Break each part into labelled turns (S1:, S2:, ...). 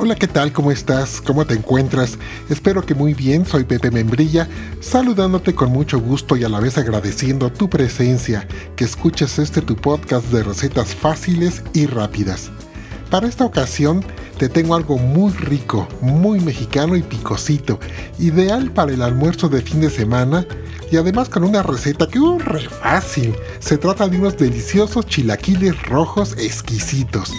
S1: Hola, ¿qué tal? ¿Cómo estás? ¿Cómo te encuentras? Espero que muy bien, soy Pepe Membrilla, saludándote con mucho gusto y a la vez agradeciendo tu presencia, que escuches este tu podcast de recetas fáciles y rápidas. Para esta ocasión te tengo algo muy rico, muy mexicano y picosito, ideal para el almuerzo de fin de semana y además con una receta que uh, re fácil. Se trata de unos deliciosos chilaquiles rojos exquisitos.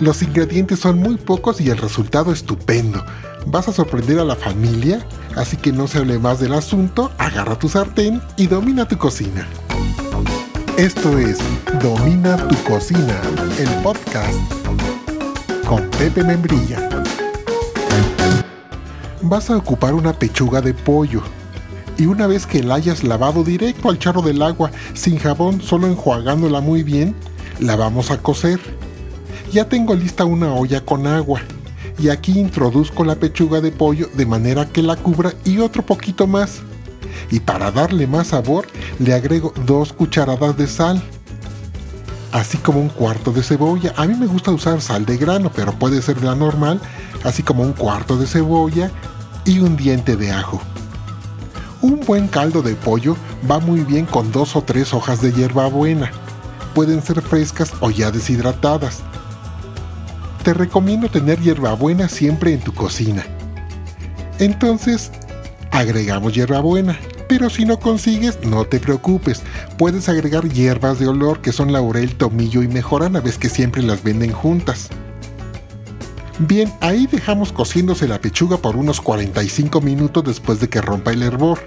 S1: Los ingredientes son muy pocos y el resultado estupendo. Vas a sorprender a la familia, así que no se hable más del asunto, agarra tu sartén y domina tu cocina. Esto es Domina tu cocina, el podcast con Pepe Membrilla. Vas a ocupar una pechuga de pollo y una vez que la hayas lavado directo al charro del agua, sin jabón, solo enjuagándola muy bien, la vamos a cocer ya tengo lista una olla con agua y aquí introduzco la pechuga de pollo de manera que la cubra y otro poquito más. Y para darle más sabor le agrego dos cucharadas de sal, así como un cuarto de cebolla. A mí me gusta usar sal de grano, pero puede ser la normal, así como un cuarto de cebolla y un diente de ajo. Un buen caldo de pollo va muy bien con dos o tres hojas de hierbabuena. Pueden ser frescas o ya deshidratadas te recomiendo tener hierbabuena siempre en tu cocina. Entonces, agregamos hierbabuena. Pero si no consigues, no te preocupes. Puedes agregar hierbas de olor que son laurel, tomillo y mejorana, ves que siempre las venden juntas. Bien, ahí dejamos cociéndose la pechuga por unos 45 minutos después de que rompa el hervor.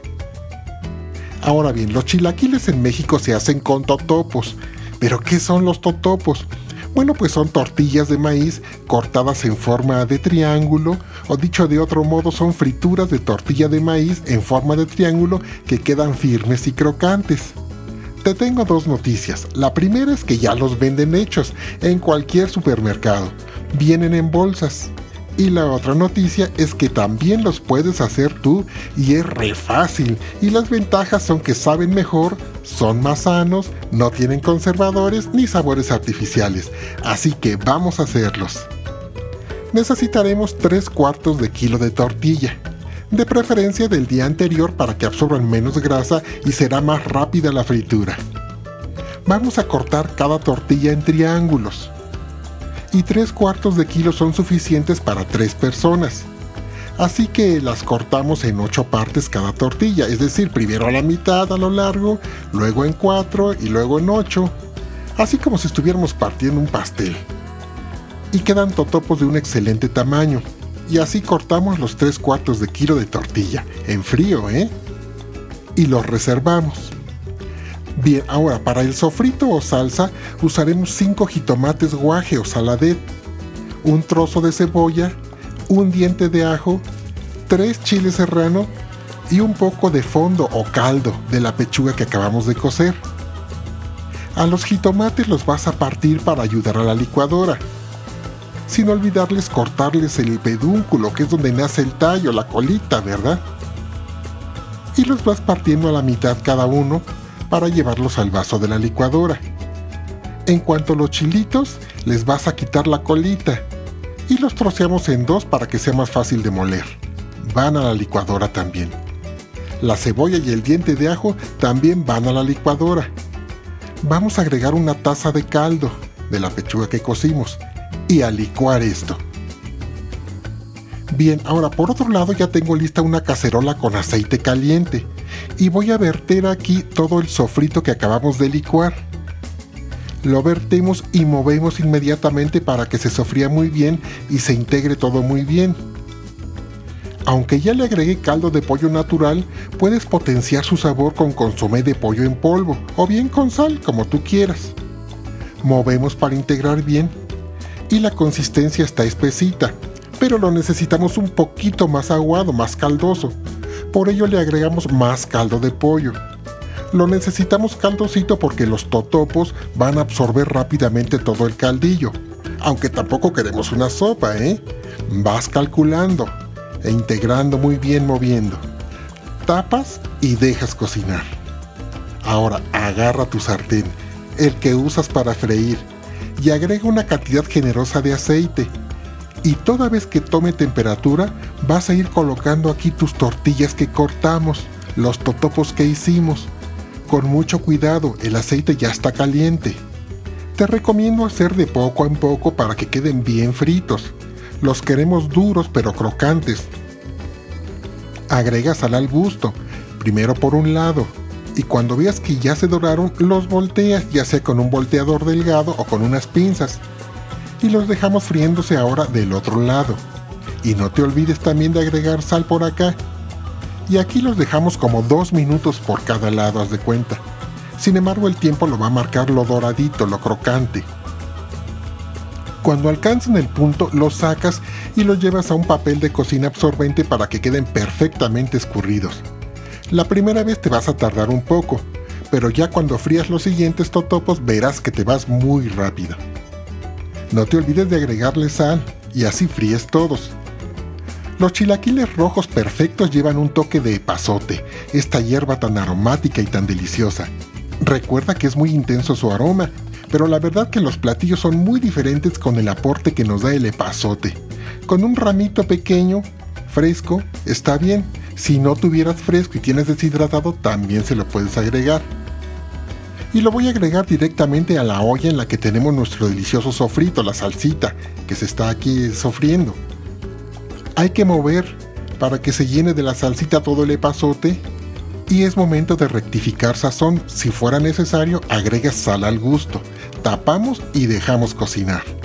S1: Ahora bien, los chilaquiles en México se hacen con totopos. ¿Pero qué son los totopos? Bueno, pues son tortillas de maíz cortadas en forma de triángulo, o dicho de otro modo, son frituras de tortilla de maíz en forma de triángulo que quedan firmes y crocantes. Te tengo dos noticias. La primera es que ya los venden hechos en cualquier supermercado. Vienen en bolsas. Y la otra noticia es que también los puedes hacer tú y es re fácil. Y las ventajas son que saben mejor, son más sanos, no tienen conservadores ni sabores artificiales. Así que vamos a hacerlos. Necesitaremos 3 cuartos de kilo de tortilla. De preferencia del día anterior para que absorban menos grasa y será más rápida la fritura. Vamos a cortar cada tortilla en triángulos y 3 cuartos de kilo son suficientes para 3 personas. Así que las cortamos en 8 partes cada tortilla, es decir, primero a la mitad a lo largo, luego en 4 y luego en 8, así como si estuviéramos partiendo un pastel. Y quedan totopos de un excelente tamaño, y así cortamos los 3 cuartos de kilo de tortilla, en frío, ¿eh? Y los reservamos. Bien, ahora para el sofrito o salsa usaremos 5 jitomates guaje o saladet, un trozo de cebolla, un diente de ajo, 3 chiles serrano y un poco de fondo o caldo de la pechuga que acabamos de cocer. A los jitomates los vas a partir para ayudar a la licuadora. Sin olvidarles cortarles el pedúnculo, que es donde nace el tallo, la colita, ¿verdad? Y los vas partiendo a la mitad cada uno para llevarlos al vaso de la licuadora. En cuanto a los chilitos, les vas a quitar la colita y los troceamos en dos para que sea más fácil de moler. Van a la licuadora también. La cebolla y el diente de ajo también van a la licuadora. Vamos a agregar una taza de caldo de la pechuga que cocimos y a licuar esto. Bien, ahora por otro lado ya tengo lista una cacerola con aceite caliente y voy a verter aquí todo el sofrito que acabamos de licuar. Lo vertemos y movemos inmediatamente para que se sofría muy bien y se integre todo muy bien. Aunque ya le agregué caldo de pollo natural, puedes potenciar su sabor con consomé de pollo en polvo o bien con sal, como tú quieras. Movemos para integrar bien y la consistencia está espesita, pero lo necesitamos un poquito más aguado, más caldoso. Por ello le agregamos más caldo de pollo. Lo necesitamos caldosito porque los totopos van a absorber rápidamente todo el caldillo. Aunque tampoco queremos una sopa, ¿eh? Vas calculando e integrando muy bien moviendo. Tapas y dejas cocinar. Ahora agarra tu sartén, el que usas para freír, y agrega una cantidad generosa de aceite. Y toda vez que tome temperatura, vas a ir colocando aquí tus tortillas que cortamos, los totopos que hicimos. Con mucho cuidado, el aceite ya está caliente. Te recomiendo hacer de poco en poco para que queden bien fritos. Los queremos duros pero crocantes. Agrega sal al gusto, primero por un lado, y cuando veas que ya se doraron, los volteas, ya sea con un volteador delgado o con unas pinzas. Y los dejamos friéndose ahora del otro lado. Y no te olvides también de agregar sal por acá. Y aquí los dejamos como dos minutos por cada lado, haz de cuenta. Sin embargo, el tiempo lo va a marcar lo doradito, lo crocante. Cuando alcancen el punto, los sacas y los llevas a un papel de cocina absorbente para que queden perfectamente escurridos. La primera vez te vas a tardar un poco, pero ya cuando frías los siguientes totopos verás que te vas muy rápido. No te olvides de agregarle sal y así fríes todos. Los chilaquiles rojos perfectos llevan un toque de epazote, esta hierba tan aromática y tan deliciosa. Recuerda que es muy intenso su aroma pero la verdad que los platillos son muy diferentes con el aporte que nos da el epazote. Con un ramito pequeño, fresco, está bien. Si no tuvieras fresco y tienes deshidratado, también se lo puedes agregar. Y lo voy a agregar directamente a la olla en la que tenemos nuestro delicioso sofrito, la salsita, que se está aquí sofriendo. Hay que mover para que se llene de la salsita todo el epazote y es momento de rectificar sazón. Si fuera necesario, agrega sal al gusto. Tapamos y dejamos cocinar.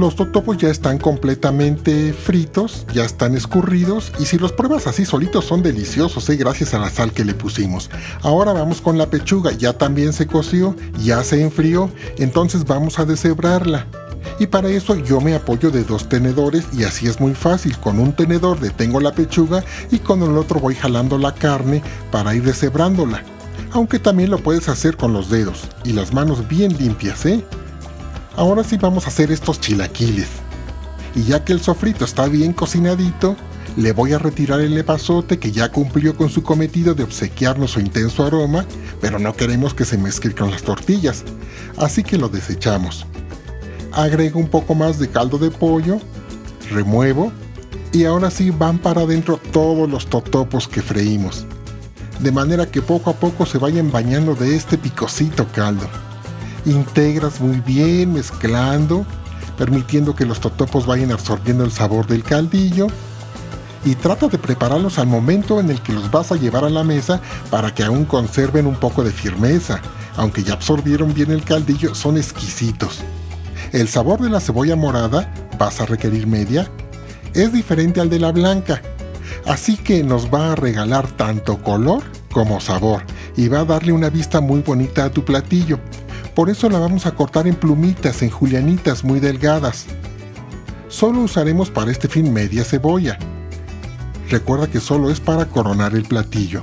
S1: Los totopos ya están completamente fritos, ya están escurridos y si los pruebas así solitos son deliciosos, ¿eh? gracias a la sal que le pusimos. Ahora vamos con la pechuga, ya también se coció, ya se enfrió, entonces vamos a deshebrarla. Y para eso yo me apoyo de dos tenedores y así es muy fácil. Con un tenedor detengo la pechuga y con el otro voy jalando la carne para ir deshebrándola. Aunque también lo puedes hacer con los dedos y las manos bien limpias, ¿eh? Ahora sí vamos a hacer estos chilaquiles. Y ya que el sofrito está bien cocinadito, le voy a retirar el epazote que ya cumplió con su cometido de obsequiarnos su intenso aroma, pero no queremos que se mezcle con las tortillas, así que lo desechamos agrego un poco más de caldo de pollo, remuevo y ahora sí van para adentro todos los totopos que freímos, de manera que poco a poco se vayan bañando de este picosito caldo. Integras muy bien mezclando, permitiendo que los totopos vayan absorbiendo el sabor del caldillo y trata de prepararlos al momento en el que los vas a llevar a la mesa para que aún conserven un poco de firmeza. Aunque ya absorbieron bien el caldillo, son exquisitos. El sabor de la cebolla morada, vas a requerir media, es diferente al de la blanca, así que nos va a regalar tanto color como sabor y va a darle una vista muy bonita a tu platillo. Por eso la vamos a cortar en plumitas, en julianitas muy delgadas. Solo usaremos para este fin media cebolla. Recuerda que solo es para coronar el platillo.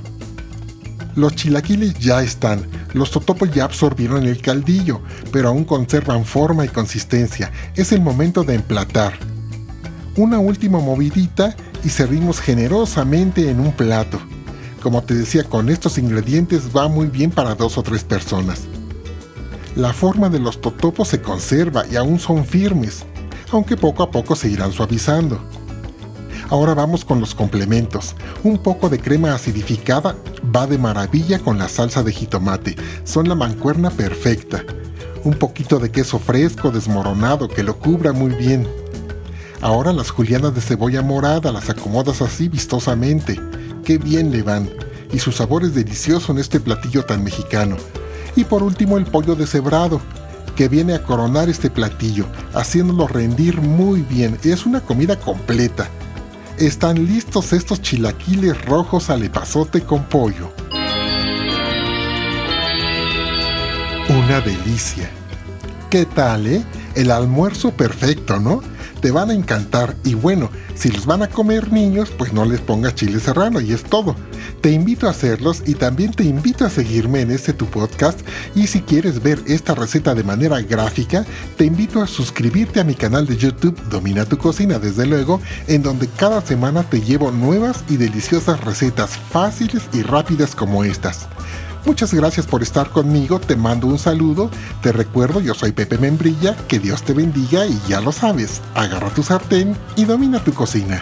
S1: Los chilaquiles ya están, los totopos ya absorbieron el caldillo, pero aún conservan forma y consistencia. Es el momento de emplatar. Una última movidita y servimos generosamente en un plato. Como te decía, con estos ingredientes va muy bien para dos o tres personas. La forma de los totopos se conserva y aún son firmes, aunque poco a poco se irán suavizando. Ahora vamos con los complementos. Un poco de crema acidificada va de maravilla con la salsa de jitomate. Son la mancuerna perfecta. Un poquito de queso fresco desmoronado que lo cubra muy bien. Ahora las julianas de cebolla morada las acomodas así vistosamente. Qué bien le van. Y su sabor es delicioso en este platillo tan mexicano. Y por último el pollo deshebrado, que viene a coronar este platillo, haciéndolo rendir muy bien. Es una comida completa están listos estos chilaquiles rojos al epazote con pollo. Una delicia. ¿Qué tal, eh? El almuerzo perfecto, ¿no? Te van a encantar y bueno, si los van a comer niños, pues no les pongas chile serrano y es todo. Te invito a hacerlos y también te invito a seguirme en este tu podcast y si quieres ver esta receta de manera gráfica, te invito a suscribirte a mi canal de YouTube Domina tu cocina desde luego, en donde cada semana te llevo nuevas y deliciosas recetas fáciles y rápidas como estas. Muchas gracias por estar conmigo, te mando un saludo, te recuerdo, yo soy Pepe Membrilla, que Dios te bendiga y ya lo sabes, agarra tu sartén y domina tu cocina.